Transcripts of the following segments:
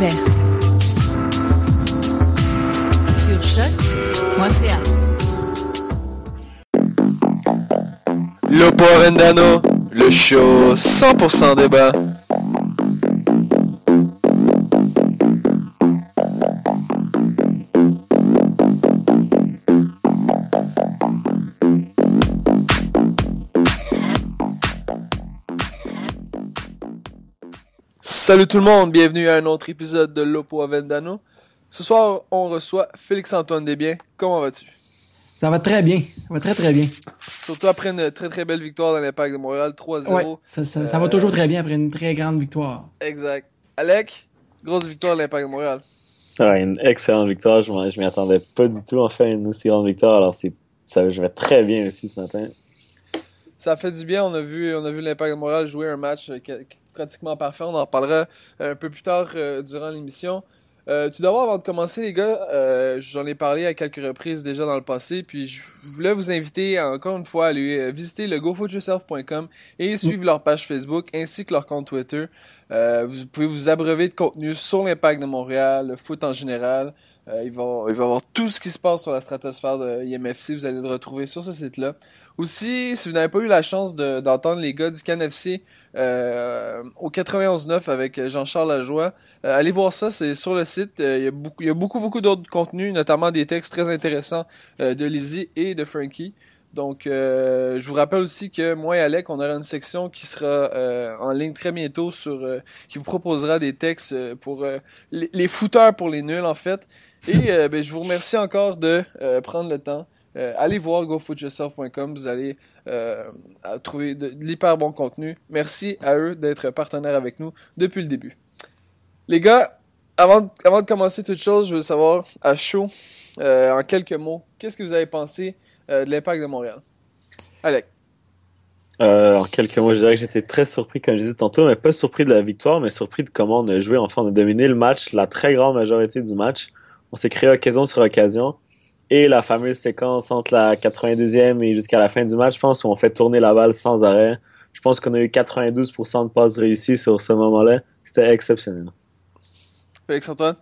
Découverte. Sur choc.ca. Lopo Vendano, le show 100% débat. Salut tout le monde, bienvenue à un autre épisode de Lopo Vendano. Ce soir, on reçoit Félix-Antoine Desbiens. Comment vas-tu? Ça va très bien. Ça va très très bien. Surtout après une très très belle victoire dans l'Impact de Montréal, 3-0. Ouais, ça, ça- ça va Euh, toujours très bien après une très grande victoire. Exact. Alec, grosse victoire de l'Impact de Montréal. Ouais, une excellente victoire. Je je m'y attendais pas du tout en faire une aussi grande victoire. Alors, c'est, ça, je vais très bien aussi ce matin. Ça a fait du bien. On a vu, on a vu l'Impact de Montréal jouer un match euh, pratiquement parfait. On en reparlera euh, un peu plus tard euh, durant l'émission. Euh, tout d'abord, avant de commencer, les gars, euh, j'en ai parlé à quelques reprises déjà dans le passé, puis je voulais vous inviter encore une fois à aller visiter le gofootyourself.com et suivre leur page Facebook ainsi que leur compte Twitter. Vous pouvez vous abreuver de contenu sur l'impact de Montréal, le foot en général. Il, va, il va avoir tout ce qui se passe sur la stratosphère de IMFC, vous allez le retrouver sur ce site-là. Aussi, si vous n'avez pas eu la chance de- d'entendre les gars du CanFC euh, au 91.9 avec Jean-Charles Lajoie, euh, allez voir ça, c'est sur le site. Euh, il, y a beaucoup, beaucoup, d'autres contenus, notamment des textes très intéressants euh, de Lizzie et de Frankie. Donc, je vous rappelle aussi que moi et Alec, on aura une section qui sera en ligne très bientôt sur, qui vous proposera des textes pour les, les pour les nuls en fait. Et ben, je vous remercie encore de prendre le temps. Euh, allez voir gofootyourself.com, vous allez euh, trouver de, l'hyper bon contenu. Merci à eux d'être partenaires avec nous depuis le début. Les gars, avant, de- avant de commencer toute chose, je veux savoir à chaud, euh, en quelques mots, qu'est-ce que vous avez pensé de l'impact de Montréal? Alec. En quelques mots, je dirais que j'étais très surpris, comme je disais tantôt, mais pas surpris de la victoire, mais surpris de comment on a joué. Enfin, on a dominé le match, la très grande majorité du match. On s'est créé occasion sur occasion. Et la fameuse séquence entre la 82e et jusqu'à la fin du match, je pense, où on fait tourner la balle sans arrêt. Je pense qu'on a eu 92% de passes réussies sur ce moment-là. C'était exceptionnel. Félix-Antoine?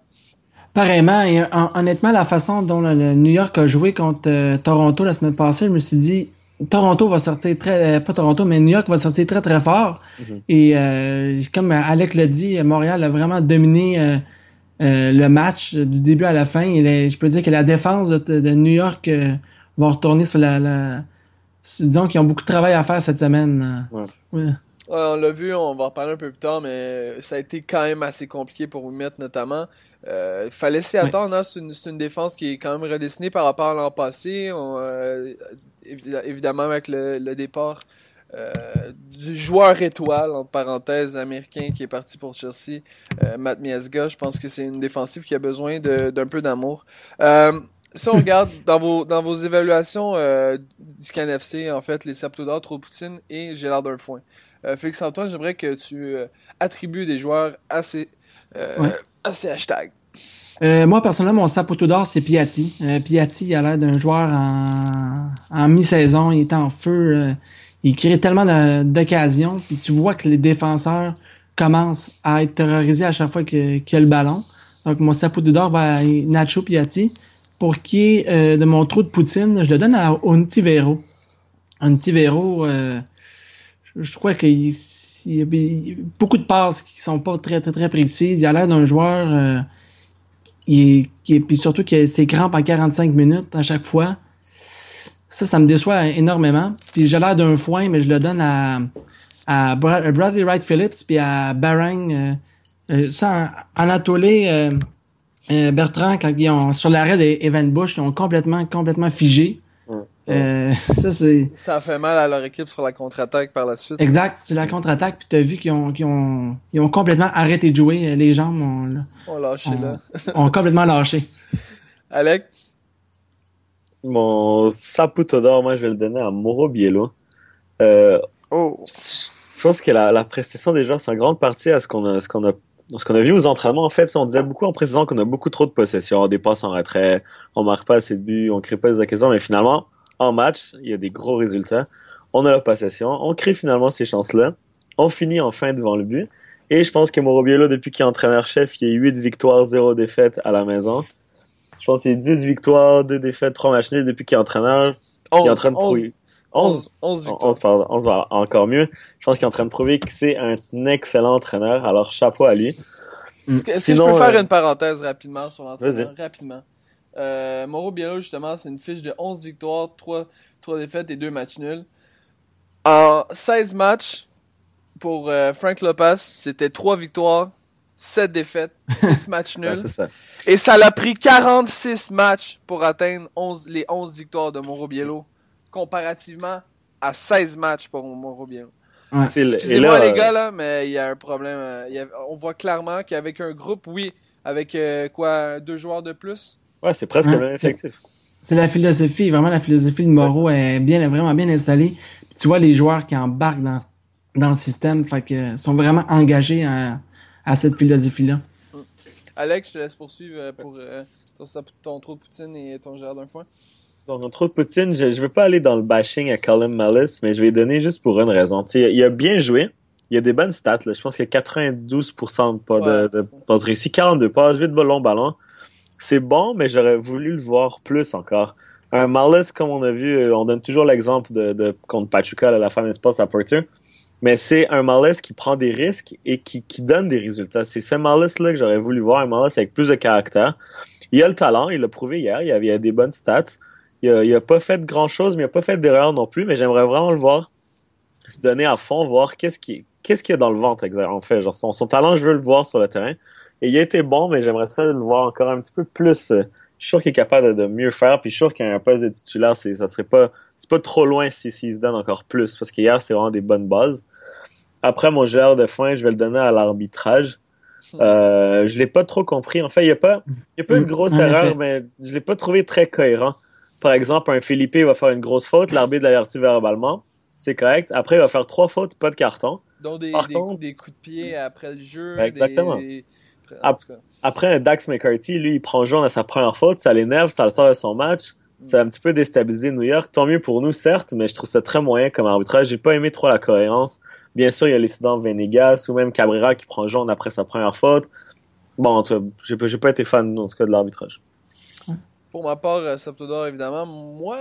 Pareillement, et hon- honnêtement, la façon dont le, le New York a joué contre euh, Toronto la semaine passée, je me suis dit, Toronto va sortir très, euh, pas Toronto, mais New York va sortir très très fort. Mhm. Et euh, comme Alec l'a dit, Montréal a vraiment dominé euh, euh, le match euh, du début à la fin. Et les- je peux dire que la défense de, de New York euh, va retourner sur la, la sur- disons qu'ils ont beaucoup de travail à faire cette semaine. Ouais. Ouais. Ouais, on l'a vu, on va en reparler un peu plus tard, mais ça a été quand même assez compliqué pour vous mettre notamment. Euh, Il fallait s'y attendre, hein, c'est une, défense qui est quand même redessinée par rapport à l'an passé. On, euh, évidemment avec le, le départ euh, du joueur étoile, entre parenthèses, américain qui est parti pour Chelsea, euh, Matt Miazga. Je pense que c'est une défensive qui a besoin d'un peu d'amour. Euh, si on regarde dans vos, dans vos évaluations euh, du CanFC, en fait, les Saptodors, Tropoutine et Gérard Foin. Euh, Félix Antoine, j'aimerais que tu attribues des joueurs à ces, Ouais. à ces hashtags. Euh, moi, personnellement, mon sapoteau d'or, c'est Piatti. Euh, Piatti, il a l'air d'un joueur en, en mi-saison. Il est en feu. euh, il crée tellement d'occasions. Puis tu vois que les défenseurs commencent à être terrorisés à chaque fois qu'il y a le ballon. Donc, mon sapoteau d'or va à Nacho Piatti. Pour qui euh, de mon trou de poutine, je le donne à Ontivero. Ontivero, euh, je, crois qu'il il y a beaucoup de passes qui sont pas très, très, très précises. Il a l'air d'un joueur... euh, qui est- puis surtout que c'est crampes en 45 minutes à chaque fois. Ça, ça me déçoit énormément. Puis j'ai l'air d'un foin, mais je le donne à, à Bra- à Bradley Wright Phillips puis à Barang. Euh, euh, ça, Anatolé euh, euh, Bertrand, quand ils ont sur l'arrêt d'Evan Bush, ils ont complètement, complètement figé. Euh, ça, c'est Ça a fait mal à leur équipe sur la contre-attaque par la suite. exact. C'est la contre-attaque, puis t'as vu qu'ils ont, qu'ils ont, ils ont complètement arrêté de jouer. Les jambes ont, On lâché ont, là. ont complètement lâché. Alec, Mon Saputo d'or, moi, je vais le donner à Moro Biello. Euh, oh, je pense que la, la prestation des joueurs, c'est en grande partie à ce qu'on a, ce qu'on a, ce qu'on a vu aux entraînements. En fait, on disait beaucoup en précisant qu'on a beaucoup trop de possessions, des passes en retrait, on marque pas assez de buts, on crée pas des occasions, mais finalement, en match, il y a des gros résultats. On a la possession, on crée finalement ces chances-là, on finit enfin devant le but. Et je pense que Mauro Biello, depuis qu'il est entraîneur-chef, il y a 8 victoires, 0 défaites à la maison. Je pense qu'il y a 10 victoires, 2 défaites, 3 matchs nuls depuis qu'il est entraîneur. il est en 11, train de 11, prouver. 11, 11, 11 victoires. 11, pardon, 11, voilà, encore mieux. Je pense qu'il est en train de prouver que c'est un excellent entraîneur. Alors, chapeau à lui. Est-ce que, est-ce que je peux faire euh, une parenthèse rapidement sur l'entraîneur? Vas-y. Rapidement. Euh, Mauro Biello, justement, c'est une fiche de 11 victoires, 3, 3 défaites et 2 matchs nuls. En 16 matchs, pour euh, Frank Lopez, c'était 3 victoires, 7 défaites, 6 matchs nuls. ça. et ça l'a pris 46 matchs pour atteindre 11, les 11 victoires de Mauro Biello, comparativement à 16 matchs pour Mauro Biello. Ouais. C'est le- et Excusez-moi là, les euh, gars là, mais il y a un problème. euh, il y a- on voit clairement qu'avec un groupe, oui, avec euh, quoi, deux joueurs de plus? Ouais, c'est presque Ouais. le même effectif. C'est la philosophie, vraiment la philosophie de Moreau est bien, vraiment bien installée. Puis tu vois les joueurs qui embarquent dans, dans le système, fait que sont vraiment engagés à, à cette philosophie-là. Alex, je te laisse poursuivre euh, pour euh, ton, ton trou de poutine et ton gérard d'un foin. Donc, en trop de Poutine, je, je veux pas aller dans le bashing à Colin Malice, mais je vais donner juste pour une raison. Il a bien joué. Il a des bonnes stats, là. Je pense qu'il y a 92% de pas de, Ouais. de passes réussies, 42 passes, 8 ballons ballons. C'est bon, mais j'aurais voulu le voir plus encore. Un Malice, comme on a vu, euh, on donne toujours l'exemple de, de contre Pachuca, là, la femme espace à Porter. Mais c'est un Malice qui prend des risques et qui, qui donne des résultats. C'est ce Malice-là que j'aurais voulu voir, un Malice avec plus de caractère. Il a le talent, il l'a prouvé hier, il a, il a des bonnes stats. Il a, pas fait grand chose, mais il a pas fait d'erreur non plus, mais j'aimerais vraiment le voir se donner à fond, voir qu'est-ce qui qu'est-ce qu'il y a dans le ventre en fait. Genre son, son talent, je veux le voir sur le terrain. Et il a été bon, mais j'aimerais ça le voir encore un petit peu plus. euh, Je suis sûr qu'il est capable de, mieux faire, puis je suis sûr qu'un poste de titulaire, c'est ça serait pas c'est pas trop loin si, s'il se donne encore plus, parce qu'hier c'est vraiment des bonnes bases. Après mon joueur de fin, je vais le donner à l'arbitrage. Euh, je l'ai pas trop compris. En fait, il y a pas y a pas une Mm, grosse erreur, mais je l'ai pas trouvé très cohérent. Par exemple, un Philippe va faire une grosse faute, l'arbitre l'avertit verbalement, c'est correct. Après, il va faire trois fautes, pas de carton. Donc des, Par des, contre- des coups de pied après le jeu. Ben, exactement. Des, des- en tout cas. Après, un Dax McCarthy, lui, il prend jaune à sa première faute, ça l'énerve, ça le sort de son match. Ça a un petit peu déstabilisé New York. Tant mieux pour nous, certes, mais je trouve ça très moyen comme arbitrage. J'ai pas aimé trop la cohérence. Bien sûr, il y a l'incident Venegas ou même Cabrera qui prend jaune après sa première faute. Bon, en tout cas, j'ai pas, pas été fan, en tout cas, de l'arbitrage. Pour ma part, euh, Septodor, évidemment, moi,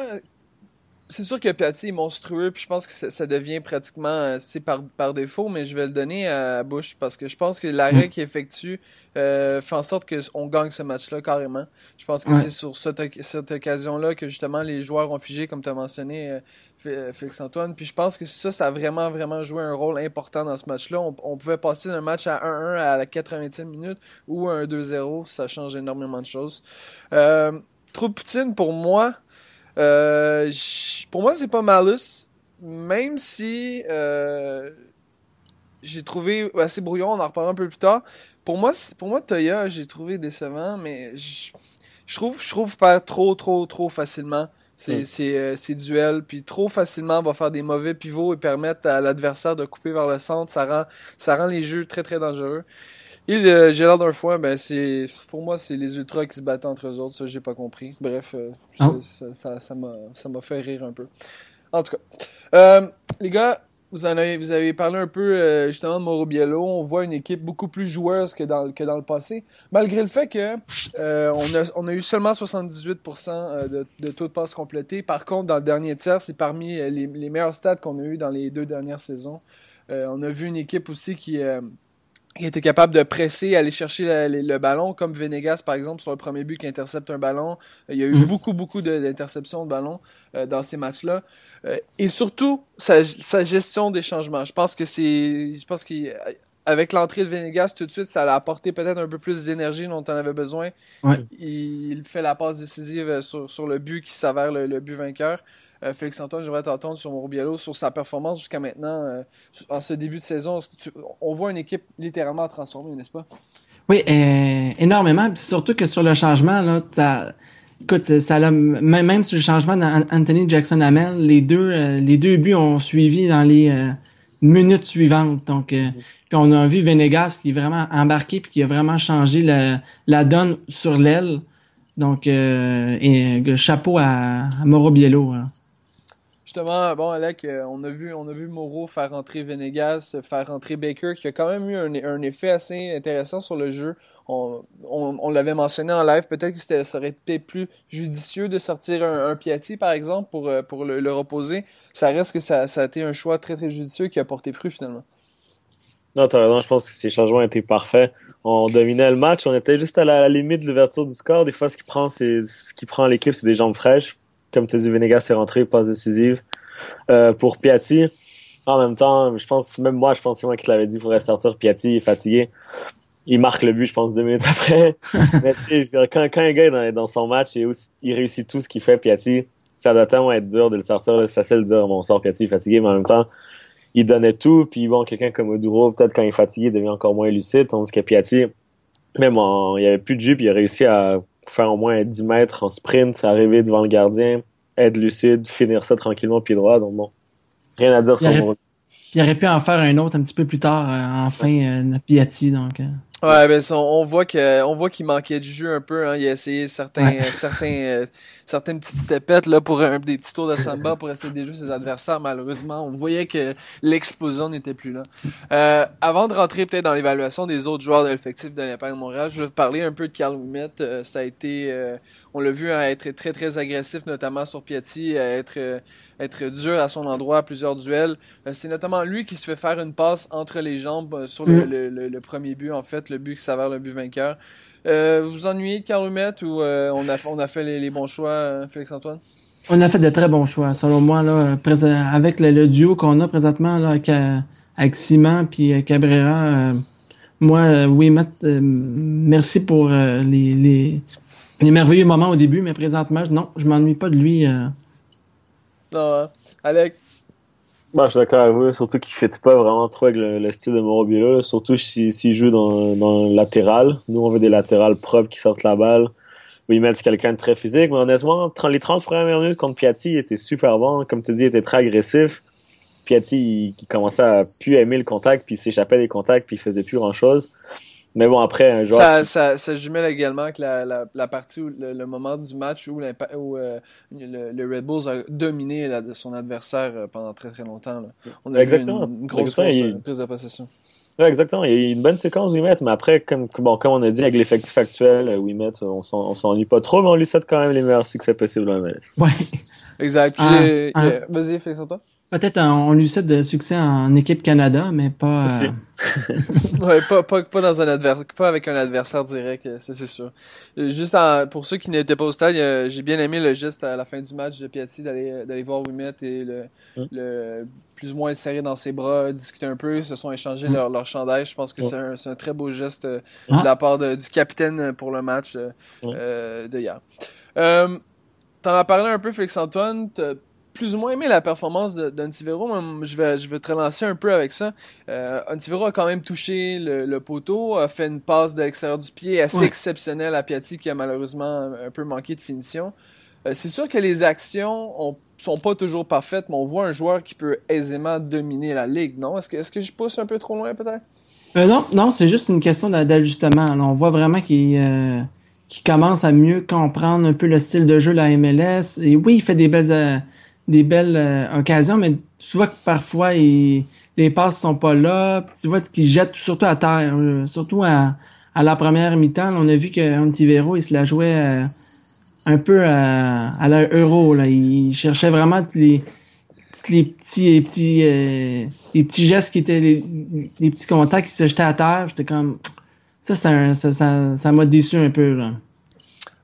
c'est sûr que Piatti est monstrueux, puis je pense que ça, devient pratiquement euh, c'est par, par défaut, mais je vais le donner à Bush parce que je pense que l'arrêt Mm. qu'il effectue euh, fait en sorte qu'on gagne ce match-là carrément. Je pense que Ouais. c'est sur cette, oc- cette occasion-là que justement les joueurs ont figé, comme tu as mentionné, euh, F- Félix-Antoine. Puis je pense que ça, ça a vraiment, vraiment joué un rôle important dans ce match-là. On, on pouvait passer d'un match à 1-1 à la 80e minute ou un 2-0, ça change énormément de choses. Euh, Trop Poutine, pour moi, euh, pour moi, c'est pas malus, même si euh, j'ai trouvé assez brouillon, on en reparlera un peu plus tard. Pour moi, pour moi Toya, j'ai trouvé décevant, mais je trouve, je trouve perd trop, trop, trop facilement ses, Mm. ses, euh, duels, puis trop facilement va faire des mauvais pivots et permettre à l'adversaire de couper vers le centre. Ça rend, ça rend les jeux très, très dangereux. Et le Gérard Darfoy, ben c'est pour moi c'est les ultras qui se battent entre eux autres, ça j'ai pas compris. Bref, euh, Ah. ça ça m'a ça m'a fait rire un peu. En tout cas, euh, les gars, vous en avez vous avez parlé un peu euh, justement de Mauro Biello. On voit une équipe beaucoup plus joueuse que dans que dans le passé, malgré le fait que euh, on a on a eu seulement 78% euh, de, de taux de passe complété. Par contre, dans le dernier tiers, c'est parmi les, les meilleurs stats qu'on a eu dans les deux dernières saisons. On a vu une équipe aussi qui qui était capable de presser, aller chercher le, le- le ballon, comme Venegas, par exemple, sur le premier but qui intercepte un ballon. Euh, Il y a eu Mhm. beaucoup, beaucoup de- d'interceptions de ballon euh, dans ces matchs-là. Euh, et surtout, sa, sa gestion des changements. Je pense que c'est... Je pense qu'avec l'entrée de Venegas, tout de suite, ça a apporté peut-être un peu plus d'énergie dont on avait besoin. Ouais. Il fait la passe décisive sur, sur le but qui s'avère le, le but vainqueur. Euh, Félix-Antoine, j'aimerais t'entendre sur Mauro Biello, sur sa performance jusqu'à maintenant, euh, en ce début de saison. On voit une équipe littéralement transformée, n'est-ce pas? Oui, euh, énormément. Surtout que sur le changement, là, ça, écoute, ça l'a, même, sur le changement d'Anthony Jackson Hamel, les deux, euh, les deux buts ont suivi dans les minutes suivantes. Donc, on a vu Venegas qui est vraiment embarqué puis qui a vraiment changé la, donne sur l'aile. Donc, et, chapeau à, à Mauro Biello. hein. Justement, bon, Alec, euh, on a vu, Moreau faire rentrer Venegas, faire rentrer Baker, qui a quand même eu un, effet assez intéressant sur le jeu. On, l'avait mentionné en live, peut-être que ça aurait été plus judicieux de sortir un, Piatti, par exemple, pour, euh, le, reposer. Ça reste que ça, a été un choix très, très judicieux qui a porté fruit, finalement. Non, t'as raison, je pense que ces changements étaient parfaits. On dominait le match, on était juste à la, à la limite de l'ouverture du score. Des fois, ce qui prend, c'est ce qui prend l'équipe, c'est des jambes fraîches. Comme tu as dit, Venegas est rentré, passe décisive. Euh, pour Piatti, en même temps, je pense, même moi, je pense que moi qui te l'avais dit, il faudrait sortir Piatti, il est fatigué. Il marque le but, je pense, deux minutes après. Mais tu sais, je quand, quand un gars est dans, dans son match et aussi, il réussit tout ce qu'il fait, Piatti, ça doit tellement être dur de le sortir. C'est facile de dire, bon, on sort Piatti, il est fatigué, mais en même temps, il donnait tout. Puis bon, quelqu'un comme Oduro, peut-être quand il est fatigué, il devient encore moins lucide. Tandis que Piatti, même en, il y avait plus de jus, puis il a réussi à faire au moins 10 mètres en sprint, arriver devant le gardien, être lucide, finir ça tranquillement pied droit. Donc bon, rien à dire Il sur aurait- mon... Il aurait pu en faire un autre un petit peu plus tard, euh, enfin, euh, Piatti. Donc, euh, Ouais, ben on voit que on voit qu'il manquait de jus un peu. Hein. Il a essayé certains Ouais. euh, certains euh, certaines petites stepettes là pour un, des petits tours de samba pour essayer de déjouer ses adversaires. Malheureusement, on voyait que l'explosion n'était plus là. Euh, avant de rentrer peut-être dans l'évaluation des autres joueurs de l'effectif de l'Impact de Montréal, je vais parler un peu de Carl Ouimet. Euh, ça a été, euh, on l'a vu hein, être très très agressif, notamment sur Piatti, à être euh, être dur à son endroit à plusieurs duels. Euh, c'est notamment lui qui se fait faire une passe entre les jambes euh, sur le, Mm. le, le- le premier but, en fait, le but qui s'avère le but vainqueur. Euh, vous vous ennuyez Carl ou euh, on, a, on a fait les, les bons choix, euh, Félix-Antoine? On a fait de très bons choix, selon moi, là, avec le, le duo qu'on a présentement là, avec, avec Simon puis Cabrera. moi, oui, Matt, merci pour les, les, les merveilleux moments au début, mais présentement, non, je m'ennuie pas de lui. Non, hein? Alec, Bah, je suis d'accord avec vous, surtout qu'il ne fit pas vraiment trop avec le, le style de là. surtout s'il s'il joue dans, dans le latéral. Nous, on veut des latérales propres qui sortent la balle. Oui, mettre quelqu'un de très physique, mais honnêtement, les 30 premières minutes contre Piatti, il était super bon. Comme tu dis, il était très agressif. Piatti, il, il commençait à plus aimer le contact, puis il s'échappait des contacts, puis il faisait plus grand-chose. Mais bon, après, un joueur... ça, ça, ça jumelle également avec la, la, la partie, où, le, le moment du match où, où euh, le, le Red Bulls a dominé la- son adversaire euh, pendant très très longtemps. là. On a Exactement. vu une, une grosse, il- euh, prise de possession. Ouais, exactement. Il y a eu une bonne séquence Wimet, mais après, comme, bon, comme on a dit, avec l'effectif actuel, Wimet, on s'en- on s'ennuie pas trop, mais on lui souhaite quand même les meilleurs succès possibles en MLS. Ouais. Exact. Ah, ah. Vas-y, fais ça toi. Peut-être on, lui souhaite de succès en équipe Canada, mais pas. Euh, Ouais, pas, pas, pas dans un adversaire, pas avec un adversaire direct, euh, ça c'est sûr. Euh, Juste en- pour ceux qui n'étaient pas au stade, j'ai bien aimé le geste à la fin du match de Piatti d'aller d'aller voir Ouimet et le, Mm. le plus ou moins le serrer dans ses bras, discuter un peu, ils se sont échangés Mm. leur, leur chandail. Je pense que c'est un, c'est un très beau geste Ah. de la part de- du capitaine pour le match euh, euh, de hier. Euh, T'en as parlé un peu, Félix-Antoine. Plus ou moins aimé la performance d'Antivero. Je vais, je vais te relancer un peu avec ça. Euh, Antivero a quand même touché le, le poteau, a fait une passe de l'extérieur du pied assez Ouais. exceptionnelle à Piatti qui a malheureusement un peu manqué de finition. Euh, c'est sûr que les actions ont, sont pas toujours parfaites, mais on voit un joueur qui peut aisément dominer la ligue, non? Est-ce que, est-ce que je pousse un peu trop loin peut-être? Euh, non, non, c'est juste une question d'a- d'ajustement. On voit vraiment qu'il euh, commence à mieux comprendre un peu le style de jeu de la MLS. Et oui, il fait des belles, euh, des belles euh, occasions, mais tu vois que parfois les passes sont pas là. Tu vois qu'il jette surtout à terre, euh, surtout à, à la première mi-temps. on a vu que Antivero, il se la jouait euh, un peu à, à euro. Là. Il cherchait vraiment tous les, les petits, les petits, euh, les petits gestes qui étaient les, les petits contacts qui se jetaient à terre. J'étais comme ça, un, ça, ça, ça m'a déçu un peu. Là.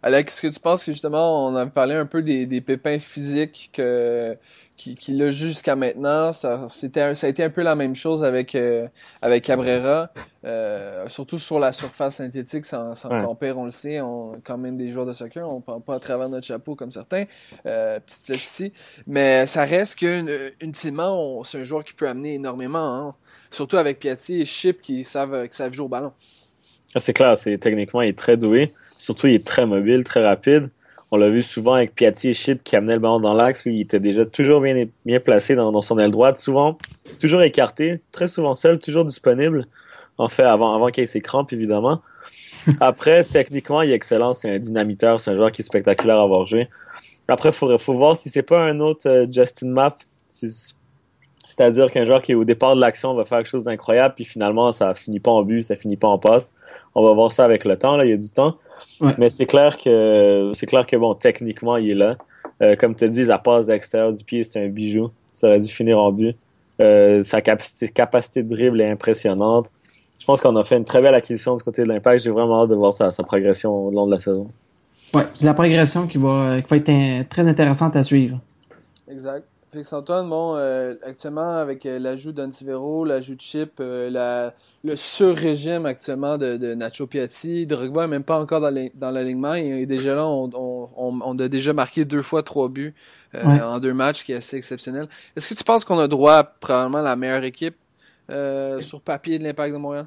Alex, est-ce que tu penses que justement, on avait parlé un peu des, des pépins physiques que qui, qui l'a jusqu'à maintenant, ça, c'était, ça a été un peu la même chose avec euh, avec Cabrera, euh, surtout sur la surface synthétique, sans, sans Ouais. on le sait, on quand même des joueurs de soccer, on parle pas à travers notre chapeau comme certains, euh, petite flèche ici, mais ça reste que euh, ultimement, c'est un joueur qui peut amener énormément, hein. surtout avec Piatti et Chip qui savent qui savent jouer au ballon. Ah, C'est clair, c'est techniquement il est très doué. Surtout il est très mobile, très rapide. On l'a vu souvent avec Piatti et Chip qui amenaient le ballon dans l'axe. Lui, il était déjà toujours bien, bien placé dans, dans son aile droite, souvent toujours écarté, très souvent seul, toujours disponible. En fait, avant, avant qu'il ait ses crampes, évidemment. Après, techniquement, il est excellent. C'est un dynamiteur. C'est un joueur qui est spectaculaire à avoir joué. Après, il faut, faut voir si c'est pas un autre euh, Justin Mapp. C'est-à-dire qu'un joueur qui est au départ de l'action va faire quelque chose d'incroyable, puis finalement, ça finit pas en but, ça finit pas en passe. On va voir ça avec le temps, là, il y a du temps. Ouais. Mais c'est clair que c'est clair que bon, techniquement, il est là. Euh, comme tu dis, la passe d'extérieur du pied, c'est un bijou. Ça aurait dû finir en but. Euh, sa capacité, capacité de dribble est impressionnante. Je pense qu'on a fait une très belle acquisition du côté de l'impact. J'ai vraiment hâte de voir sa, sa progression au long de la saison. Ouais, c'est la progression qui va, qui va être un- très intéressante à suivre. Exact. Félix-Antoine, bon, euh, actuellement, avec euh, l'ajout d'Antivero, l'ajout de Chip, euh, la, le sur-régime actuellement de, de Nacho Piatti, Drogba n'est même pas encore dans l'ali- dans l'alignement. Est déjà là, on, on, on, on a déjà marqué deux fois trois buts euh, Ouais. en deux matchs, qui est assez exceptionnel. Est-ce que tu penses qu'on a droit à probablement la meilleure équipe euh, sur papier de l'Impact de Montréal?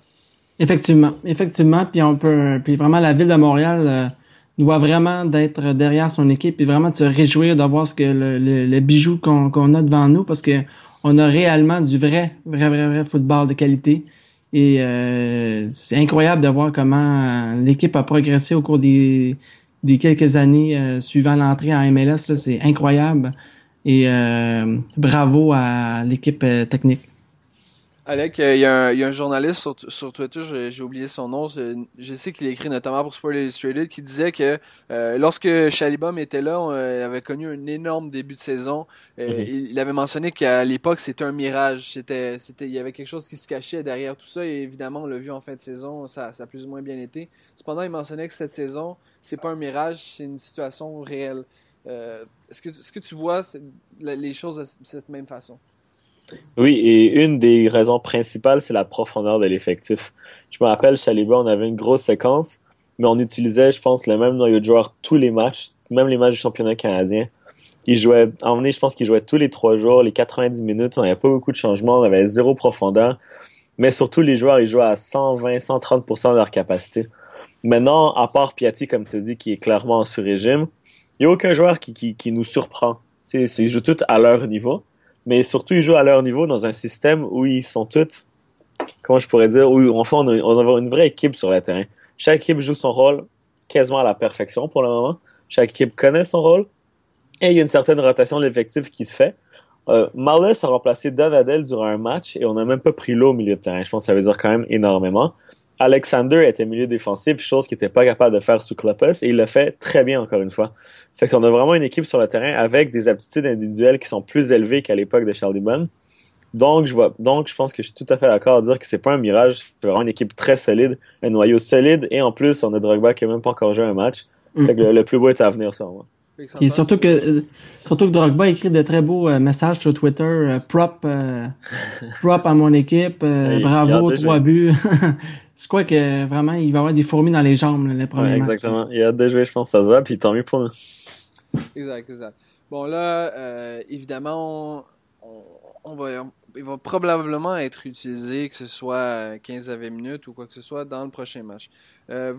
Effectivement, effectivement, puis on peut, puis vraiment la ville de Montréal euh, doit vraiment d'être derrière son équipe et vraiment de se réjouir de voir ce que le, le, le bijou qu'on a devant nous parce que on a réellement du vrai, vrai, vrai, vrai football de qualité et euh, c'est incroyable de voir comment l'équipe a progressé au cours des, des quelques années euh, suivant l'entrée en MLS. C'est incroyable et euh, bravo à l'équipe euh, technique. Alec, euh, il y, a un- il y a un journaliste sur, sur Twitter, j'ai j'ai oublié son nom, je sais qu'il a écrit notamment pour Sport Illustrated, qui disait que euh, lorsque Chalibom était là, on euh, avait connu un énorme début de saison. Euh, Mhm. il, il avait mentionné qu'à l'époque, c'était un mirage. C'était, c'était, il y avait quelque chose qui se cachait derrière tout ça, et évidemment, on l'a vu en fin de saison, ça, ça a plus ou moins bien été. Cependant, il mentionnait que cette saison, c'est pas un mirage, c'est une situation réelle. Euh, est-ce, que, est-ce que tu vois c'est- la- les choses de cette même façon? Oui, et une des raisons principales, c'est la profondeur de l'effectif. Je me rappelle, Chaliba, on avait une grosse séquence, mais on utilisait, je pense, le même noyau de joueurs tous les matchs, même les matchs du championnat canadien. Ils jouaient, moment donné, je pense qu'ils jouaient tous les trois jours, les 90 minutes, on n'avait pas beaucoup de changements, on avait zéro profondeur. Mais surtout, les joueurs, ils jouaient à 120, 130% de leur capacité. Maintenant, à part Piatti, comme tu dis, qui est clairement en sur-régime, il n'y a aucun joueur qui, nous surprend. Ils jouent tous à leur niveau mais surtout ils jouent à leur niveau dans un système où ils sont tous, comment je pourrais dire, où enfin on a, on a une vraie équipe sur le terrain. Chaque équipe joue son rôle quasiment à la perfection pour le moment. Chaque équipe connaît son rôle et il y a une certaine rotation de l'effectif qui se fait. Euh, a remplacé Donadel durant un match et on n'a même pas pris l'eau au milieu de terrain. Je pense que ça veut dire quand même énormément. Alexander était milieu défensif, chose qu'il n'était pas capable de faire sous Kloppus, et il le fait très bien encore une fois. Fait qu'on a vraiment une équipe sur le terrain avec des aptitudes individuelles qui sont plus élevées qu'à l'époque de Charlie Bunn. Donc je vois, donc je pense que je suis tout à fait d'accord à dire que c'est pas un mirage, c'est vraiment une équipe très solide, un noyau solide, et en plus on a Drogba qui a même pas encore joué un match. Fait que le, le plus beau est à venir sur moi. Et surtout que, euh, surtout que Drogba écrit de très beaux euh, messages sur Twitter. euh, prop, euh, prop à mon équipe. euh, bravo, trois buts. Je crois que vraiment, il va y avoir des fourmis dans les jambes là, les premiers Ouais, matchs. exactement. Il a hâte de jouer, je pense, ça se voit, puis tant mieux pour nous. Exact, exact. Bon, là, euh, évidemment, il va probablement être utilisé, que ce soit 15 à 20 minutes ou quoi que ce soit, dans le prochain match. Euh,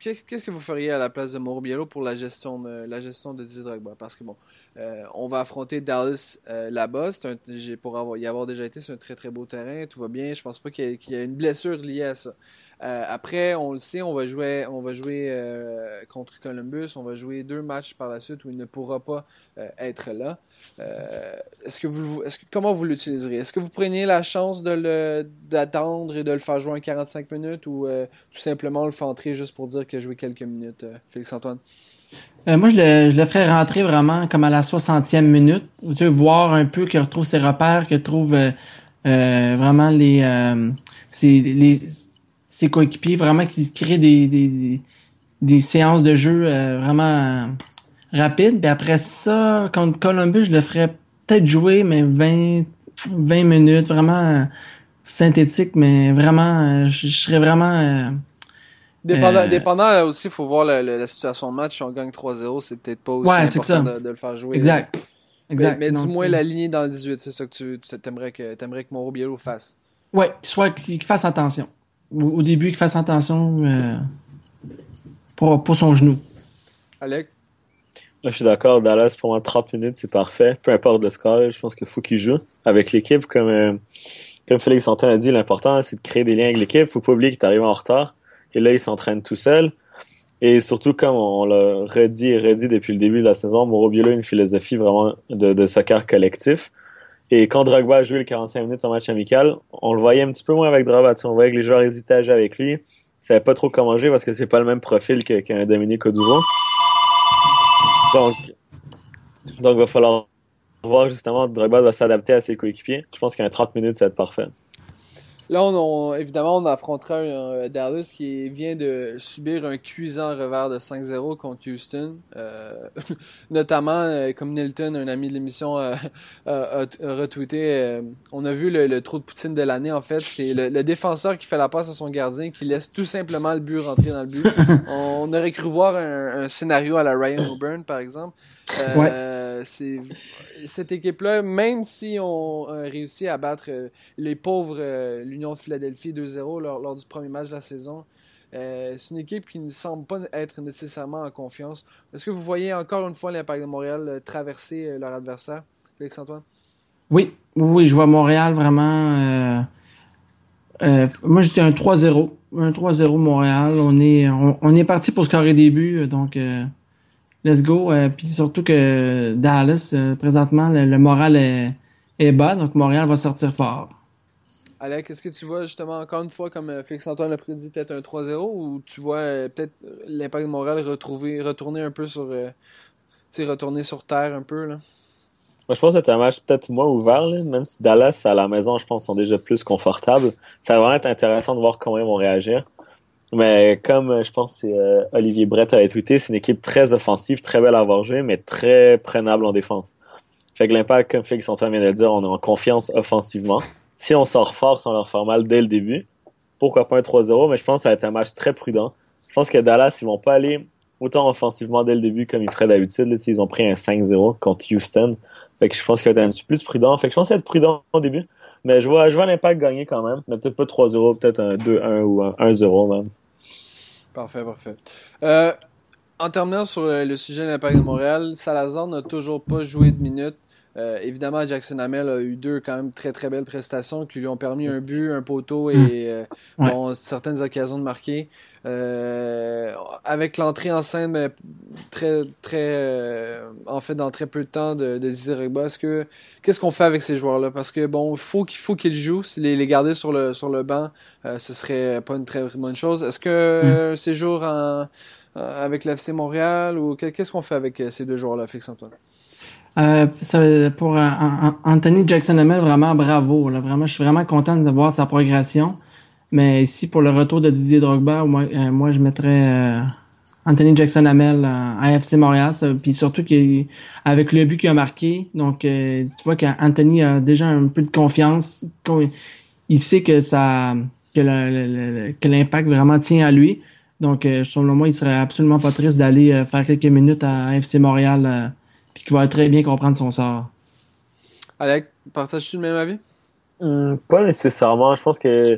Qu'est-ce que vous feriez à la place de Mauro Biello pour la gestion de, la gestion de Drogba? Parce que bon, euh, on va affronter Dallas euh, là-bas. Pour avoir, y avoir déjà été, c'est un très très beau terrain. Tout va bien. Je pense pas qu'il y ait une blessure liée à ça. Euh, après, on le sait, on va jouer, on va jouer euh, contre Columbus. On va jouer deux matchs par la suite où il ne pourra pas euh, être là. Euh, est-ce que vous, est-ce que, comment vous l'utiliserez? Est-ce que vous preniez la chance de le d'attendre et de le faire jouer en 45 minutes ou euh, tout simplement le faire entrer juste pour dire qu'il a joué quelques minutes, euh, Félix Antoine Euh, moi, je le, je le ferais rentrer vraiment comme à la 60e minute. Tu voir un peu qu'il retrouve ses repères, qu'il retrouve euh, vraiment les, ses, les, ses coéquipiers, vraiment qui créent des, des, séances de jeu euh, vraiment euh, rapides. Puis après ça, contre Columbus, je le ferais peut-être jouer, mais 20, 20 minutes, vraiment euh, synthétique, mais vraiment, je, je serais vraiment... Dépendant, Euh, dépendant là aussi, il faut voir la, la- la situation de match. Si on gagne 3-0, c'est peut-être pas aussi Ouais, important de, de le faire jouer. exact. Mais, Exact. mais du moins euh, l'aligner dans le 18, c'est ça que tu tu- t'aimerais que, t'aimerais que Mauro Biello fasse. Ouais, soit qu'il fasse attention. Au, au début, qu'il fasse attention euh, pour, pour son genou. Alec? Moi, je suis d'accord. Dallas, pour moi, 30 minutes, c'est parfait. Peu importe le score, je pense qu'il faut qu'il joue avec l'équipe. Comme, euh, comme Félix Antoine a dit, l'important, c'est de créer des liens avec l'équipe. faut pas oublier qu'il est arrivé en retard. Et là, il s'entraîne tout seul. Et surtout, comme on l'a redit et redit depuis le début de la saison, Mauro Biello a une philosophie vraiment de, de soccer collectif. Et quand Drogba a joué le 45 minutes en match amical, on le voyait un petit peu moins avec Drogba. On voyait que les joueurs hésitaient à avec lui. Ils savaient pas trop comment jouer parce que c'est pas le même profil qu'un Dominique Oduro. Donc, donc, il va falloir voir justement Drogba va s'adapter à ses coéquipiers. Je pense qu'un 30 minutes, ça va être parfait. Là, on, on- évidemment, on affrontera un, euh, Dallas qui vient de subir un cuisant revers de 5-0 contre Houston. Euh, notamment, euh, comme Nilton, un ami de l'émission, euh, a, a- a retweeté, euh, on a vu le, le trou de poutine de l'année, en fait. C'est le, le défenseur qui fait la passe à son gardien, qui laisse tout simplement le but rentrer dans le but. on, on aurait cru voir un, un scénario à la Ryan O'Byrne, par exemple. Euh, c'est cette équipe-là, même si on a réussi à battre euh, les pauvres euh, l'Union de Philadelphie 2-0 lors, du premier match de la saison, euh, c'est une équipe qui ne semble pas être nécessairement en confiance. Est-ce que vous voyez encore une fois l'Impact de Montréal euh, traverser euh, leur adversaire, Félix-Antoine? Oui, oui, je vois Montréal vraiment. euh, euh, moi, j'étais un 3-0. Un 3-0 Montréal. On est, on, est parti pour scorer des buts, donc euh, let's go. Euh, Puis surtout que Dallas, euh, présentement, le, le moral est, est bas, donc Montréal va sortir fort. Alec, est-ce que tu vois justement encore une fois, comme euh, Félix-Antoine l'a prédit, peut-être un 3-0 ou tu vois euh, peut-être l'Impact de Montréal retrouver, retourner un peu sur. euh, retourner sur terre un peu, là? Moi, je pense que c'est un match peut-être moins ouvert, là, même si Dallas, à la maison, je pense, sont déjà plus confortables. Ça va vraiment être intéressant de voir comment ils vont réagir. Mais comme euh, je pense que c'est, euh, Olivier Brett avait tweeté, c'est une équipe très offensive, très belle à avoir joué, mais très prenable en défense. Fait que l'impact, comme Félix Antoine vient de le dire, on est en confiance offensivement. Si on sort fort sans leur faire mal dès le début, pourquoi pas un 3-0, mais je pense que ça va être un match très prudent. Je pense que Dallas, ils vont pas aller autant offensivement dès le début comme ils feraient d'habitude. Là, ils ont pris un 5-0 contre Houston. Fait que je pense qu'il va être un petit peu plus prudent. Fait que je pense être prudent au début. Mais je vois, je vois l'impact gagner quand même. Mais peut-être pas 3-0, peut-être un 2-1 ou un 1-0 même. Parfait, parfait. Euh, en terminant sur le, le sujet de l'Impact de Montréal, Salazar n'a toujours pas joué de minutes. Euh, évidemment, Jackson Hamel a eu deux quand même très très belles prestations qui lui ont permis un but, un poteau et euh, certaines occasions de marquer. Euh, avec l'entrée en scène très très en fait dans très peu de temps de, de Didier est-ce que qu'est-ce qu'on fait avec ces joueurs-là? Parce que bon, faut qu'il faut qu'ils jouent. Si les, les garder sur le sur le banc, ce serait pas une très bonne chose. Est-ce que mm. ces jours en, avec l'FC Montréal ou qu'est-ce qu'on fait avec ces deux joueurs-là, Félix Antoine? Euh, ça, pour euh, Anthony Jackson Hamel, vraiment bravo. Là, vraiment, je suis vraiment content de voir sa progression. Mais ici, pour le retour de Didier Drogba, moi, euh, moi je mettrais euh, Anthony Jackson Hamel à FC Montréal. Puis surtout avec le but qu'il a marqué, donc tu vois qu'Anthony a déjà un peu de confiance. Il sait que ça que l'impact vraiment tient à lui. Donc, selon moi, il serait absolument pas triste d'aller faire quelques minutes à FC Montréal puis qui va très bien comprendre son sort. Alec, partages-tu le même avis? Hmm, pas nécessairement. Je pense que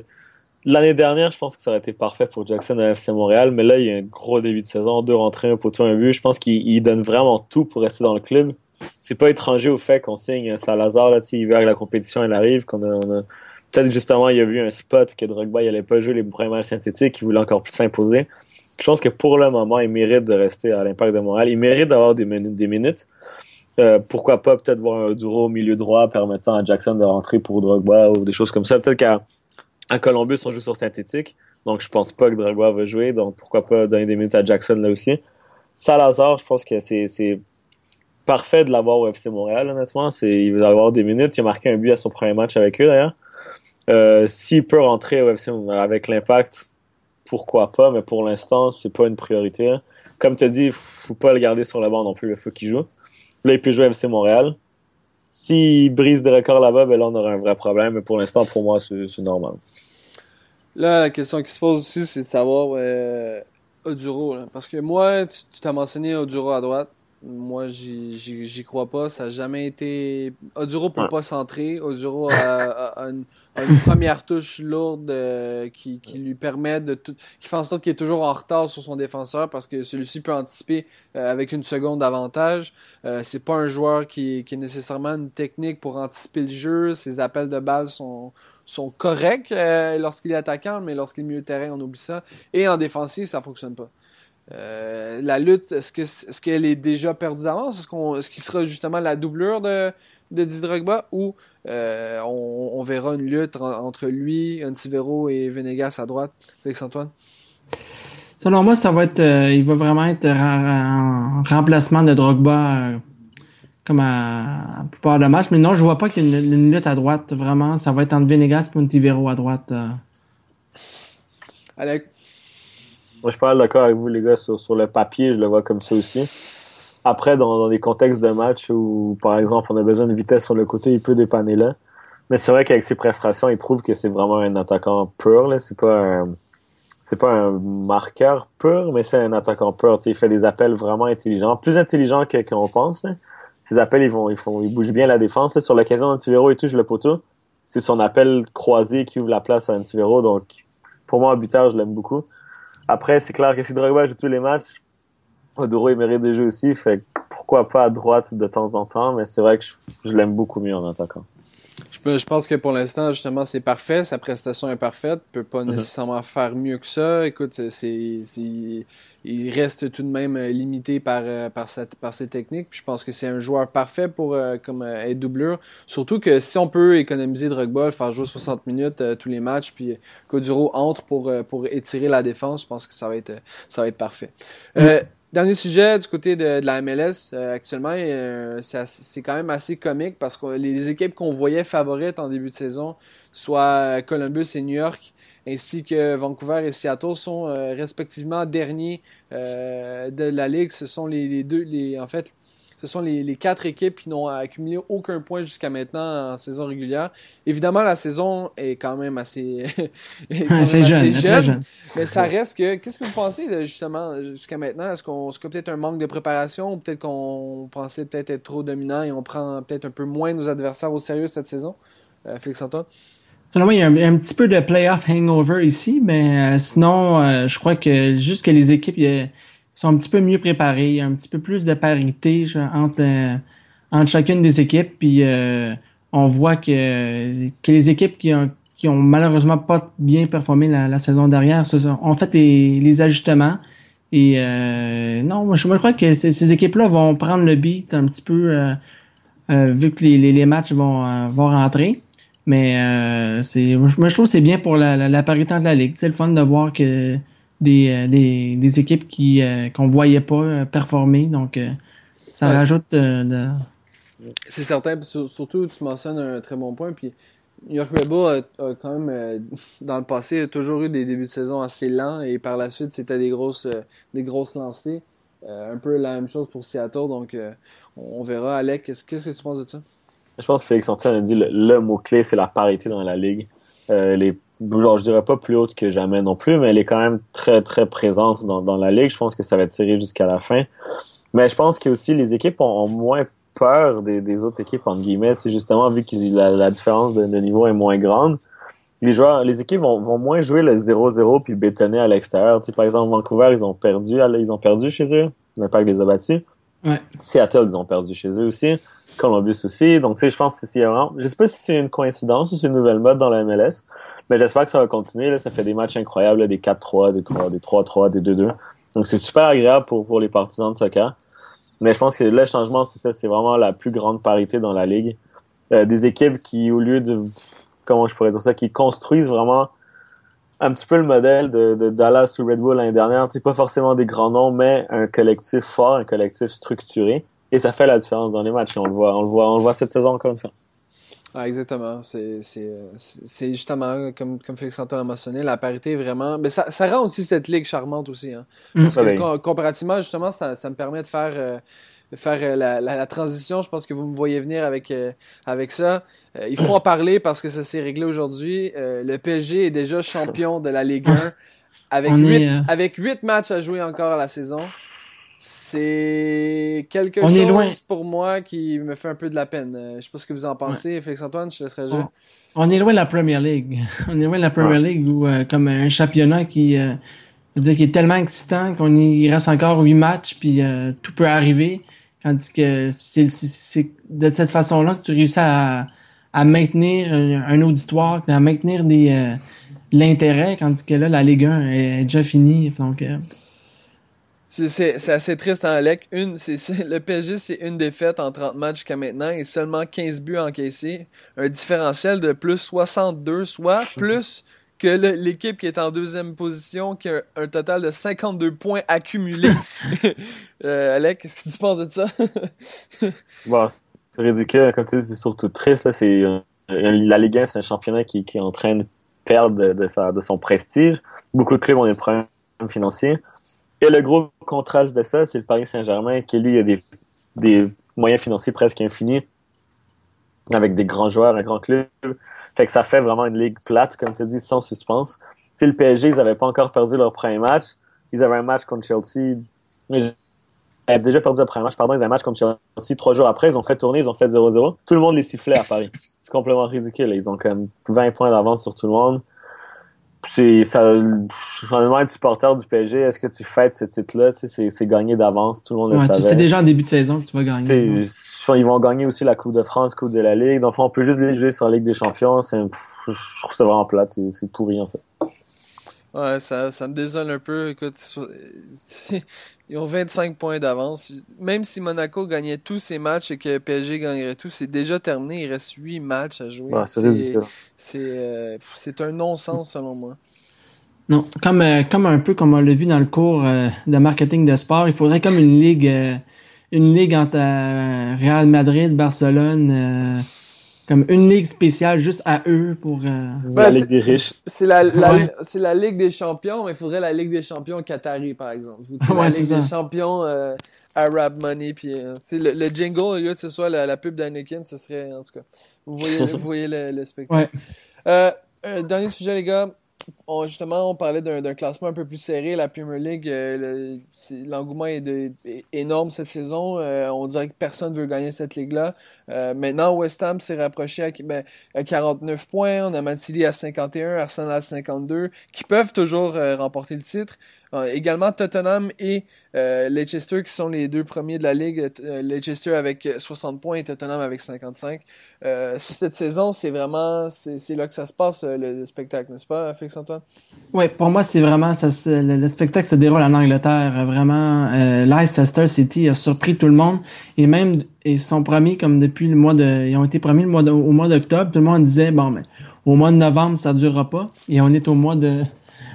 l'année dernière, je pense que ça aurait été parfait pour Jackson à FC Montréal, mais là, il y a un gros début de saison, deux rentrées, un poteau, un but. Je pense qu'il donne vraiment tout pour rester dans le club. C'est pas étranger au fait qu'on signe Salazar, là, que la compétition elle arrive, qu'on a, peut-être justement il a vu un spot que Drogba il allait pas jouer les premiers matchs synthétiques, il voulait encore plus s'imposer. Je pense que pour le moment, il mérite de rester à l'impact de Montréal. Il mérite d'avoir des, des minutes. Euh, pourquoi pas peut-être voir un Duro au milieu droit permettant à Jackson de rentrer pour Drogba ou des choses comme ça. Peut-être qu'à à Columbus, on joue sur synthétique. Donc, je pense pas que Drogba va jouer. Donc, pourquoi pas donner des minutes à Jackson là aussi. Salazar, je pense que c'est parfait de l'avoir au FC Montréal, honnêtement. Il va avoir des minutes. Il a marqué un but à son premier match avec eux, d'ailleurs. Euh, S'il peut rentrer au FC avec l'impact, pourquoi pas, mais pour l'instant, c'est pas une priorité. Comme tu as dit, faut pas le garder sur la bande non plus, il faut qu'il joue. Là, il peut jouer FC Montréal. S'il brise des records là-bas, ben là, on aura un vrai problème. Mais pour l'instant, pour moi, c'est normal. Là, la question qui se pose aussi, c'est de savoir euh, Oduro. Parce que moi, tu t'as mentionné Oduro à droite. Moi, j'y crois pas. Ça n'a jamais été. Oduro peut pas centrer. Oduro a, a, une, première touche lourde euh, qui, qui, lui permet de tout, qui fait en sorte qu'il est toujours en retard sur son défenseur parce que celui-ci peut anticiper euh, avec une seconde d'avantage. Euh, c'est pas un joueur qui, qui est nécessairement une technique pour anticiper le jeu. Ses appels de balle sont sont corrects lorsqu'il est attaquant, mais lorsqu'il est milieu de terrain, on oublie ça. Et en défensive, ça fonctionne pas. Euh, la lutte, est-ce que est-ce qu'elle est déjà perdue d'avance? Est-ce qu'on est-ce qu'il sera justement la doublure de, de Drogba? Ou euh, on, verra une lutte entre lui, Antivero et Venegas à droite, Félix Antoine? Selon moi, ça va être euh, il va vraiment être un remplacement de Drogba comme à, la plupart de matchs. Mais non, je vois pas qu'il y ait une, lutte à droite, vraiment. Ça va être entre Venegas et Antivero à droite. Alec, moi, je suis pas d'accord avec vous, les gars, sur, sur le papier, je le vois comme ça aussi. Après, dans, dans des contextes de match où, par exemple, on a besoin de vitesse sur le côté, il peut dépanner là. Mais c'est vrai qu'avec ses prestations, il prouve que c'est vraiment un attaquant pur. Là. C'est pas un, c'est pas un marqueur pur, mais c'est un attaquant pur. il fait des appels vraiment intelligents, plus intelligents que qu'on pense. Là. Ses appels, ils vont, ils font, ils bougent bien la défense. Sur l'occasion d'Antivero, il touche le poteau. C'est son appel croisé qui ouvre la place à Antivero. Donc, pour moi, un buteur, je l'aime beaucoup. Après, c'est clair que si Drogba joue tous les matchs, Oduro il mérite des jeux aussi, fait pourquoi pas à droite de temps en temps, mais c'est vrai que je, l'aime beaucoup mieux en attaquant. Je, je pense que pour l'instant, justement, c'est parfait. Sa prestation est parfaite. peut pas mhm. nécessairement faire mieux que ça. Écoute, c'est il reste tout de même euh, limité par, euh, par, cette, par ses techniques. je pense que c'est un joueur parfait pour euh, comme être doublure. Surtout que si on peut économiser Drogba, faire jouer 60 minutes tous les matchs, puis Coduro entre pour, pour étirer la défense, je pense que ça va être, ça va être parfait. Dernier sujet du côté de, la MLS actuellement, c'est quand même assez comique parce que les équipes qu'on voyait favorites en début de saison, soit Columbus et New York, ainsi que Vancouver et Seattle sont euh, respectivement derniers euh, de la ligue. Ce sont les, deux, les, en fait, ce sont les, quatre équipes qui n'ont accumulé aucun point jusqu'à maintenant en saison régulière. Évidemment, la saison est quand même assez, jeune, mais ça reste que. Qu'est-ce que vous pensez justement jusqu'à maintenant? Est-ce qu'on a peut-être un manque de préparation ou peut-être qu'on pensait peut-être être trop dominant et on prend peut-être un peu moins nos adversaires au sérieux cette saison? Euh, Félix Antoine Selon moi, il y a un, petit peu de playoff hangover ici, mais euh, sinon, euh, je crois que juste que les équipes sont un petit peu mieux préparées, il y a un petit peu plus de parité entre, entre chacune des équipes. Puis on voit que, que les équipes qui ont, qui ont malheureusement pas bien performé la, saison dernière ont fait les, les ajustements. Et non, moi je, crois que ces, équipes-là vont prendre le beat un petit peu vu que les, les, matchs vont, vont rentrer. Mais euh, c'est, moi, je trouve que c'est bien pour la, la, la, parité de la ligue. C'est le fun de voir que des, euh, des, des équipes qui euh, qu'on voyait pas euh, performer. Donc, ça rajoute de... C'est certain. surtout, tu mentionnes un très bon point. Puis New York Red Bull a, quand même, dans le passé, a toujours eu des débuts de saison assez lents. Et par la suite, c'était des grosses, des grosses lancées. un peu la même chose pour Seattle. Donc, on verra. Alec, qu'est-ce que tu penses de ça? Je pense que Félix Antoine a dit le, mot-clé, c'est la parité dans la ligue. Euh, les, genre, je dirais pas plus haute que jamais non plus, mais elle est quand même très, très présente dans, dans la ligue. Je pense que ça va être tiré jusqu'à la fin. Mais je pense que aussi les équipes ont, moins peur des, des, autres équipes, entre guillemets. C'est justement vu que la, la différence de, niveau est moins grande. Les joueurs, les équipes vont, vont moins jouer le 0-0 puis bétonner à l'extérieur. Tu sais, par exemple, Vancouver, ils ont perdu, ils ont perdu chez eux. L'impact les a battus. Ouais. Seattle, ils ont perdu chez eux aussi. Columbus aussi. Donc, tu sais, je pense que c'est vraiment, je sais pas si c'est une coïncidence ou c'est une nouvelle mode dans la MLS, mais j'espère que ça va continuer, là. Ça fait des matchs incroyables, des 4-3, des 3, des 3-3, des 2-2. Donc, c'est super agréable pour, les partisans de soccer. Mais je pense que le changement, c'est ça, c'est vraiment la plus grande parité dans la ligue. Euh, des équipes qui, au lieu de, comment je pourrais dire ça, qui construisent vraiment un petit peu le modèle de, de Dallas ou Red Bull l'année dernière. C'est pas forcément des grands noms, mais un collectif fort, un collectif structuré. Et ça fait la différence dans les matchs. on le voit, on le voit, on le voit cette saison comme ça. Ah, exactement. C'est, c'est, justement, comme, comme Félix Antoine a mentionné, la parité est vraiment. Mais ça, ça rend aussi cette ligue charmante aussi. Hein. Mm. Parce que comparativement, justement, ça, ça me permet de faire. Euh, faire euh, la, la, transition. Je pense que vous me voyez venir avec, euh, avec ça. il faut en parler parce que ça s'est réglé aujourd'hui. le PSG est déjà champion de la Ligue 1 avec, huit, avec 8 matchs à jouer encore à la saison. C'est quelque chose pour moi qui me fait un peu de la peine. Euh, je sais pas ce que vous en pensez. Félix-Antoine, je te laisserai jouer. On, est loin de la Premier League. On est loin de la Premier League où, euh, comme un championnat qui, euh, dire, qui est tellement excitant qu'on y reste encore huit matchs puis tout peut arriver. Tandis que c'est de cette façon-là que tu réussis à, à maintenir un, auditoire, à maintenir des l'intérêt, tandis que là, la Ligue 1 est, déjà finie. Donc, c'est assez triste, en hein, Alec. Une, le PSG, c'est une défaite en 30 matchs jusqu'à maintenant et seulement 15 buts encaissés. Un différentiel de plus 62, soit plus que l'équipe qui est en deuxième position, qui a un total de 52 points accumulés. euh, Alec, qu'est-ce que tu penses de ça? bon, c'est ridicule. Comme tu dis, c'est surtout triste. C'est, euh, la Ligue 1, c'est un championnat qui, qui est en train de perdre de, sa, de son prestige. Beaucoup de clubs ont des problèmes financiers. Et le gros contraste de ça, c'est le Paris Saint-Germain qui, lui, a des, des moyens financiers presque infinis avec des grands joueurs, un grand club. Fait que ça fait vraiment une ligue plate, comme tu dis, sans suspense. Si le PSG, ils n'avaient pas encore perdu leur premier match. Ils avaient un match contre Chelsea. Ils avaient déjà perdu leur premier match, pardon. Ils avaient un match contre Chelsea trois jours après. Ils ont fait tourner, ils ont fait 0-0. Tout le monde les sifflait à Paris. C'est complètement ridicule. Ils ont quand même 20 points d'avance sur tout le monde c'est ça vraiment être supporter du PSG est-ce que tu fêtes ce titre là c'est c'est gagné d'avance. Tout le monde le savait. c'est déjà en début de saison que tu vas gagner ils vont gagner aussi la coupe de France coupe de la Ligue. Donc on peut juste les jouer sur la Ligue des Champions. C'est je trouve ça vraiment plate. C'est pourri en fait ouais ça ça me désole un peu écoute ils ont 25 points d'avance. Même si Monaco gagnait tous ses matchs et que PSG gagnerait tout, c'est déjà terminé. Il reste 8 matchs à jouer. c'est c'est un non-sens selon moi. Non, comme, euh, comme un peu comme on l'a vu dans le cours euh, de marketing de sport, il faudrait comme une ligue euh, une ligue entre Real Madrid, Barcelone, comme une ligue spéciale juste à eux pour euh... la Ligue des riches. C'est la, c'est la Ligue des champions, mais il faudrait la Ligue des champions Qatari par exemple. la Ligue des champions euh, Arab Money puis euh, le, le, jingle au lieu que ce soit la, la pub d'Anakin, ce serait en tout cas. Vous voyez vous voyez le, le spectacle. Euh, dernier sujet les gars, justement, on parlait d'un classement un peu plus serré. La Premier League, euh, l'engouement est, énorme cette saison. Euh, on dirait que personne veut gagner cette ligue-là. Euh, maintenant, West Ham s'est rapproché à, ben, à, 49 points. On a Man City à 51, Arsenal à 52, qui peuvent toujours remporter le titre. Euh, également Tottenham et euh, Leicester qui sont les deux premiers de la ligue. Euh, Leicester avec 60 points et Tottenham avec 55. Euh, cette saison, c'est vraiment c'est là que ça se passe le, spectacle, n'est-ce pas, Félix Antoine? Oui, pour moi, c'est vraiment le, le, spectacle se déroule en Angleterre. Vraiment, Leicester City a surpris tout le monde et même ils sont promis comme depuis le mois de ils ont été promis le mois au mois d'octobre. Tout le monde disait bon, mais au mois de novembre ça durera pas et on est au mois de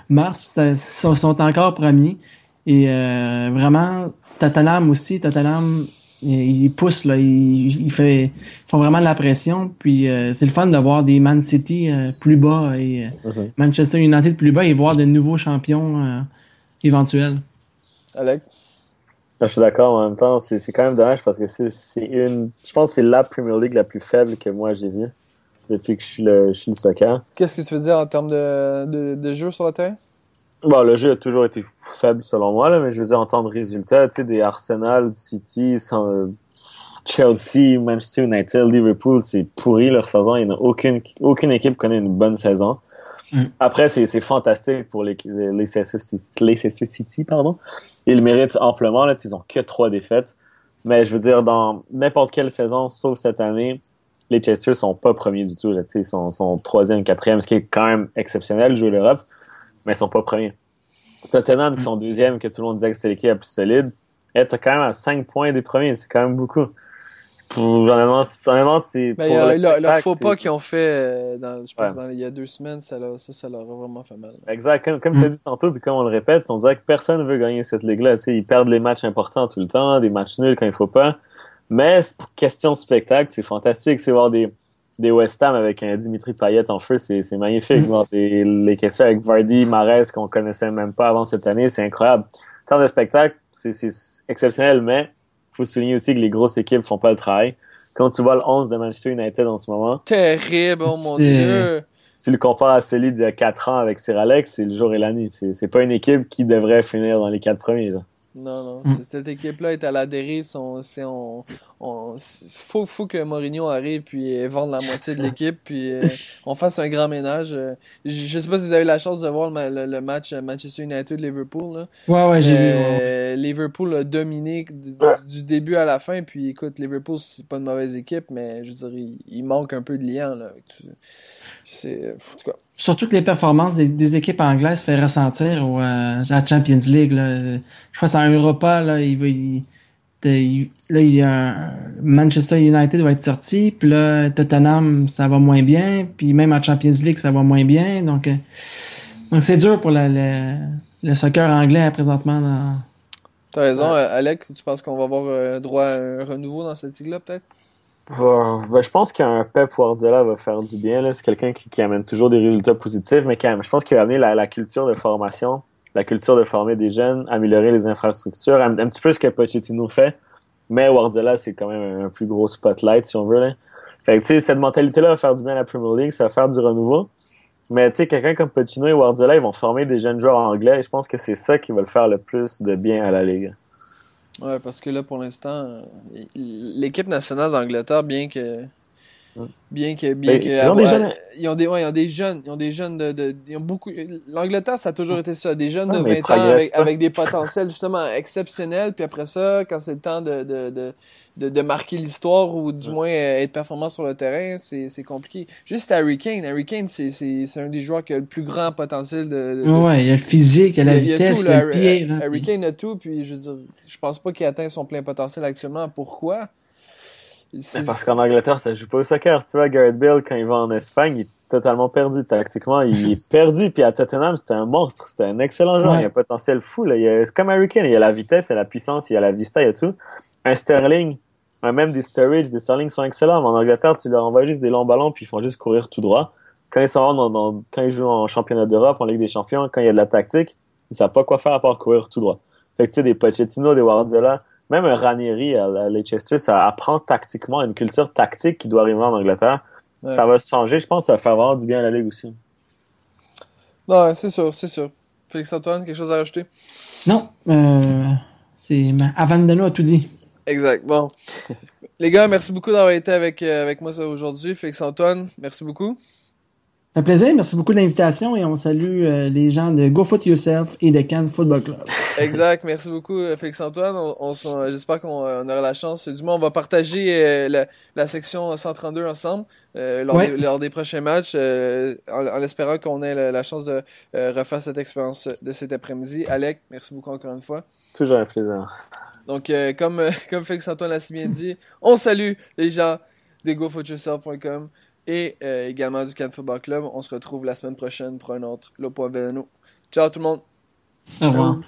mars, ils sont encore premiers. Et euh, vraiment, Tottenham aussi, Tottenham, il, pousse, là, il, fait, ils font vraiment de la pression. Puis euh, c'est le fun de voir des Man City euh, plus bas et mhm. Manchester United plus bas et voir de nouveaux champions éventuels. Alex? Je suis d'accord, en même temps, c'est quand même dommage parce que c'est une. Je pense que c'est la Premier League la plus faible que moi j'ai vue depuis que je suis le, je suis le soccer. Qu'est-ce que tu veux dire en termes de, de, de jeu sur le terrain? Bon, le jeu a toujours été faible selon moi, là, mais je veux dire en termes de résultats, tu sais, des Arsenal, City, Chelsea, Manchester United, Liverpool, c'est pourri leur saison. Il n'y a aucune, aucune équipe connaît une bonne saison. Mm. Après, c'est fantastique pour les, les, Leicester City, pardon. Ils méritent amplement, là, ils ont que trois défaites. Mais je veux dire, dans n'importe quelle saison, sauf cette année, les Chester sont pas premiers du tout. Là, ils sont, sont troisième, quatrième, ce qui est quand même exceptionnel, jouer l'Europe, mais ils sont pas premiers. Tottenham, qui mm. sont deuxième, que tout le monde disait que c'était l'équipe la plus solide, est quand même à 5 points des premiers. C'est quand même beaucoup. Honnêtement, c'est. Ben, leur faux pas qu'ils ont fait, euh, dans, je pense, dans, il y a deux semaines, ça, leur, ça, ça leur a vraiment fait mal. Exact. Comme, comme tu as mm. dit tantôt, puis comme on le répète, on dirait que personne veut gagner cette ligue-là. Ils perdent les matchs importants tout le temps, des matchs nuls quand il faut pas. Mais pour question spectacle, c'est fantastique. C'est voir des, des West Ham avec un Dimitri Payet en feu, c'est, c'est magnifique. Mm. Voir des, les questions avec Vardy, Mares qu'on connaissait même pas avant cette année, c'est incroyable. Tant de spectacle, c'est, c'est exceptionnel, mais faut souligner aussi que les grosses équipes font pas le travail. Quand tu vois le 11 de Manchester United en ce moment. Terrible, oh mon dieu! Tu le compares à celui d'il y a 4 ans avec Sir Alex, c'est le jour et la nuit. C'est, c'est pas une équipe qui devrait finir dans les quatre premiers. Là. Non, non. Mm. Cette équipe-là est à la dérive. On, on, on, faut, faut que Mourinho arrive puis vende la moitié de l'équipe puis euh, on fasse un grand ménage. Euh, je, sais pas si vous avez la chance de voir le, match Manchester United-Liverpool. Ouais, ouais, j'ai vu. Euh, Liverpool a dominé du, début à la fin. Puis écoute, Liverpool, c'est pas une mauvaise équipe, mais je veux dire, il, manque un peu de lien là, avec tout. C'est, en tout cas. Surtout que les performances des, équipes anglaises se fait ressentir au, euh, à la Champions League. Là. Je crois que c'est en Europa, là, il va, il, là, il y a Manchester United va être sorti, puis là, Tottenham, ça va moins bien, puis même en Champions League, ça va moins bien. Donc, euh, donc c'est dur pour le, le soccer anglais présentement. Dans... T'as raison, Alex. Tu penses qu'on va avoir droit à un renouveau dans cette ligue-là, peut-être? Ben, je pense qu'un Pep Guardiola va faire du bien. C'est quelqu'un qui, qui, amène toujours des résultats positifs, mais quand même, je pense qu'il va amener la, la, culture de formation, la culture de former des jeunes, améliorer les infrastructures, un, petit peu ce que Pochettino fait. Mais Guardiola, c'est quand même un, plus gros spotlight, si on veut. Là. Fait que, tu sais, cette mentalité-là va faire du bien à la Premier League, ça va faire du renouveau. Mais tu sais, quelqu'un comme Pochettino et Guardiola, ils vont former des jeunes joueurs anglais et je pense que c'est ça qui va le faire le plus de bien à la Ligue. Ouais, parce que là, pour l'instant, l'équipe nationale d'Angleterre, bien que. Bien que. Bien que ils, ont des jeunes... ils ont des ouais, ils ont des jeunes. Ils ont des jeunes de. de ils ont beaucoup. L'Angleterre, ça a toujours été ça. Des jeunes de 20 ans avec, avec, des potentiels justement exceptionnels. Puis après ça, quand c'est le temps de, de, de de, de marquer l'histoire ou du moins euh, être performant sur le terrain, c'est compliqué. Juste Harry Kane. Harry Kane, c'est un des joueurs qui a le plus grand potentiel de. ouais, il y a le physique, il y a la vitesse, il, a le pied. Harry, Kane a tout, puis je veux dire, je pense pas qu'il atteint son plein potentiel actuellement. Pourquoi? Parce qu'en Angleterre, ça joue pas au soccer. Tu vois, Gareth Bale, quand il va en Espagne, il est totalement perdu. Tactiquement, il est perdu. Puis à Tottenham, c'était un monstre. C'était un excellent joueur. Il a un potentiel fou. C'est comme Harry Kane. Il y a la vitesse, il y a la puissance, il y a la vista, il y a tout. Un Sterling, même des Sturridge, des Sterling sont excellents. Mais en Angleterre, tu leur envoies juste des longs ballons puis ils font juste courir tout droit. Quand ils sont dans, quand ils jouent en championnat d'Europe, en Ligue des Champions, quand il y a de la tactique, ils savent pas quoi faire à part courir tout droit. Fait que tu sais, des Pochettino, des Guardiola, même un Ranieri à, Leicester, ça apprend tactiquement une culture tactique qui doit arriver en Angleterre. Ça va changer, je pense, ça va faire vraiment du bien à la Ligue aussi. Non, c'est sûr, c'est sûr. Félix Antoine, quelque chose à rajouter? Non, euh, c'est Avandano a tout dit. Exact. Bon. Les gars, merci beaucoup d'avoir été avec, euh, avec moi aujourd'hui. Félix Antoine, merci beaucoup. Un plaisir, merci beaucoup de l'invitation et on salue euh, les gens de Go Foot Yourself et de Cannes Football Club. Exact, merci beaucoup euh, Félix-Antoine. On, J'espère qu'on euh, aura la chance. Du moins, on va partager la, section 132 ensemble lors, des, prochains matchs, en, espérant qu'on ait la, chance de refaire cette expérience de cet après-midi. Alec, merci beaucoup encore une fois. Toujours un plaisir. Donc, comme, comme Félix-Antoine l'a si bien dit, on salue les gens de GoFootYourself.com et euh, également du Cannes Football Club. On se retrouve la semaine prochaine pour un autre Le Point Ciao tout le monde. Au revoir.